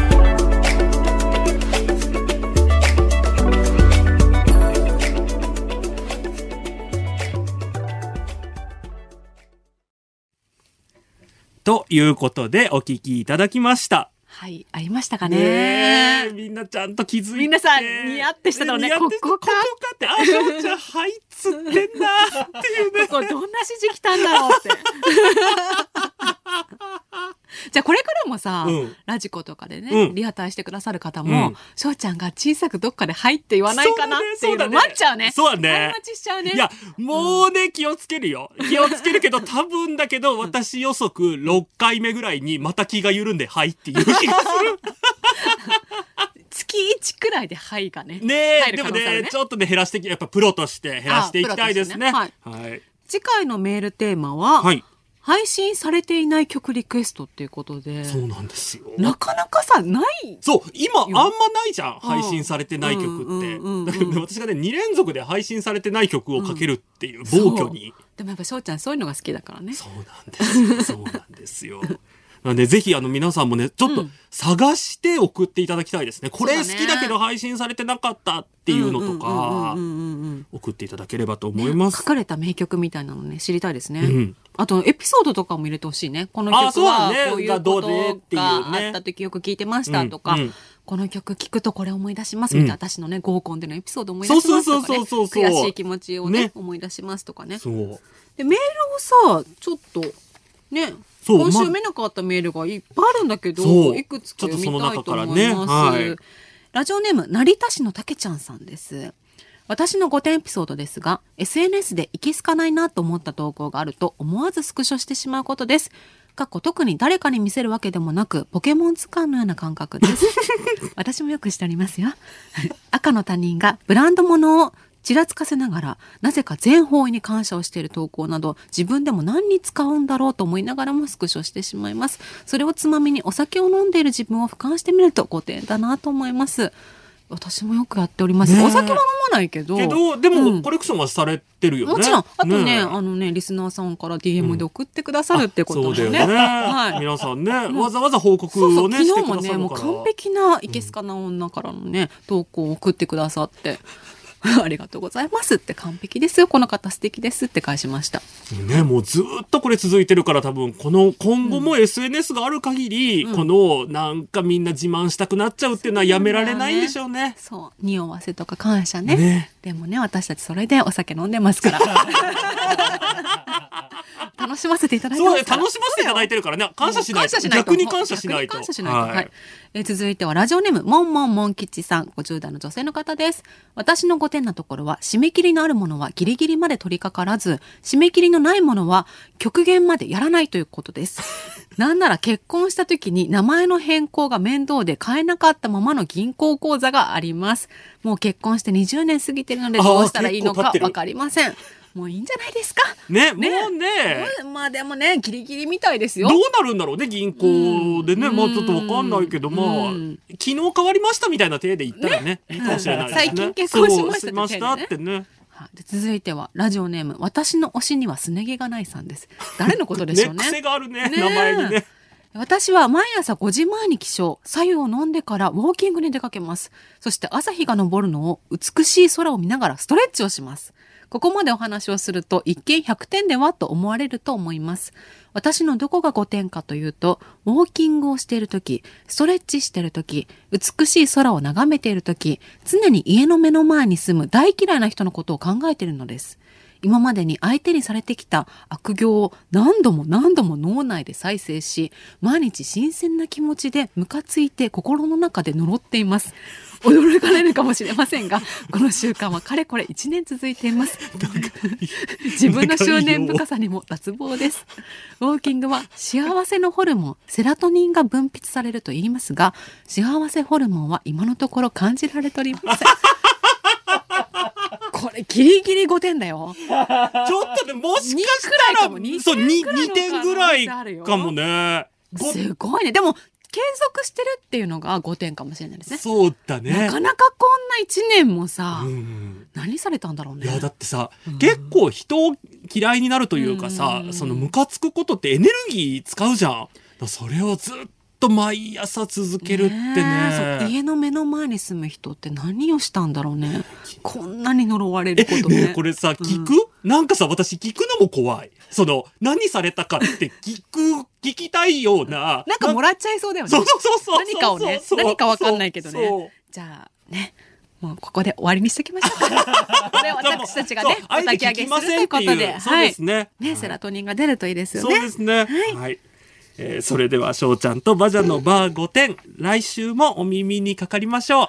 ということで、お聞きいただきました。はいありましたかねみんなちゃんと気づいて。皆さんニヤってしてたのねここかここかって、あ、そうじゃ、はいっつってんなっていうね。これどんな指示来たんだろうって。じゃあこれからもさ、うん。ラジコとかでね、うん。リハタイしてくださる方も、うん。翔ちゃんが小さくどっかで「はい」って言わないかなっていうのそうだね待っちゃうね。そうだね。はい待ちしちゃうね。いや、もうね、気をつけるよ。気をつけるけど、多分だけど、私予測6回目ぐらいにまた気が緩んで、はいっていう気がする。月1くらいで「はい」がねねえ、でもね、ちょっとね、減らしてき、やっぱプロとして減らしていきたいですね。はい。次回のメールテーマは、はい。配信されていない曲リクエストっていうことでそうなんですよ。なかなかさないそう、今、あんよまないじゃん。配信されてない曲って。だけどね、私がね、2連続で配信されてない曲をかけるっていう暴挙に。でもやっぱ翔ちゃんそういうのが好きだからねそうなんですよ。そうなんですよ。なんで、ぜひ、あの、皆さんもね、ちょっとうん。探して送っていただきたいですね。これ好きだけど配信されてなかったっていうのとか送っていただければと思います。書。かれた名曲みたいなのね知りたいですね、うん。あとエピソードとかも入れてほしいね。このあ曲はこういうことがね。あった時よく聞いてましたとか、この曲聞くとこれ思い出しますみたいな、うん。私のね合コンでのエピソード思い出しますとかね。悔しい気持ちをねね。思い出しますとかね。でメールをさちょっとね今週読めなかったメールがいっぱいあるんだけど、いくつか読みたいと思います、ね。はい。ラジオネーム成田市のたけちゃんさんです。私の5点エピソードですが SNS でいけすかないなと思った投稿があると思わずスクショしてしまうことです。かっこ特に誰かに見せるわけでもなく、ポケモン図鑑のような感覚です。私もよくしておりますよ。赤の他人がブランド物をちらつかせながら、なぜか全方位に感謝をしている投稿など、自分でも何に使うんだろうと思いながらもスクショしてしまいます。それをつまみにお酒を飲んでいる自分を俯瞰してみると5点だなと思います。私もよくやっております。ねえお酒は飲まないけど。けど、でうんも、コレクションはされてるよね。もちろん、あとね、えあのね、リスナーさんから DM で送ってくださるってこともね。そうだよね。はい。皆さんね、わざわざ報告そうそう、をね、昨日もね、もう。完璧ないけすかな女からのね、投稿を送ってくださって、ありがとうございますって完璧ですよ、この方素敵ですって返しました。ね、もうずっとこれ続いてるから多分、この今後も SNS がある限り、このなんかみんな自慢したくなっちゃうっていうのはやめられないんでしょうね。そう、匂わせとか感謝ね。ねでもね、私たちそれでお酒飲んでますから。楽しませていただいてそうね、ますから。楽しませていただいてるからね、感謝しないと。感謝しないと逆に感謝しないと。感謝しないと。はい。はいえー続いてはラジオネーム、もんもんもんきちさん、50代の女性の方です。私の5点なところは、締め切りのあるものはギリギリまで取り掛からず、締め切りのないものは極限までやらないということです。なんなら結婚した時に名前の変更が面倒で買えなかったままの銀行口座があります。もう結婚して20年過ぎてるのでどうしたらいいのかわかりません。もういいんじゃないですか？ね、ね。もうね、うんまあでもね、ギリギリみたいですよ。どう。なるんだろうね、銀行でね。うん。まあちょっとわかんないけど、まあうん、昨日変わりましたみたいな体で言ったらね、いいかもしれないですね。最近結婚しましたってね。続いてはラジオネーム私の推しにはすね毛がないさんです。誰のことでしょうね？癖があるね、ね。え名前にね。私は毎朝5時前に起床。左右を飲んでからウォーキングに出かけます。そして朝日が昇るのを美しい空を見ながらストレッチをしますここまでお話をすると一見100点ではと思われると思います私のどこが5点かというとウォーキングをしている時ストレッチしている時美しい空を眺めている時常に家の目の前に住む大嫌いな人のことを考えているのです今までに相手にされてきた悪行を何度も何度も脳内で再生し、毎日新鮮な気持ちでムカついて心の中で呪っています。驚かれるかもしれませんが、この習慣はかれこれ1年続いています。自分の執念深さにも脱帽です。ウォーキングは幸せのホルモン、セラトニンが分泌されると言いますが、幸せホルモンは今のところ感じられておりません。これギリギリ5点だよ。ちょっとね、もしかしたらいら、かも二そう、2, 二点ぐらいかもね。ごすごいね。でも、継続してるっていうのが5点かもしれないですね。そうだね。なかなかこんな1年もさ、うん何されたんだろうね。いや、だってさ、結構人を嫌いになるというかさ、うんそのムカつくことってエネルギー使うじゃん。それをずっと毎朝続けるってね。家の目の前に住む人って何をしたんだろうね。こんなに呪われることね。ねえこれさ、聞く、なんかさ、私聞くのも怖い。その、何されたかって聞く、聞きたいような。なんかもらっちゃいそうだよね。そうそうそう。何かをね何かわかんないけどねじゃあね、もうここで終わりにしときましょうか。これ私たちがねお焚き上げするということで。そうですね。ね、セラトニンが出るといいですよね。そうですね。はい。えーそれでは、翔ちゃんとバジャのバー5点、来週もお耳にかかりましょう。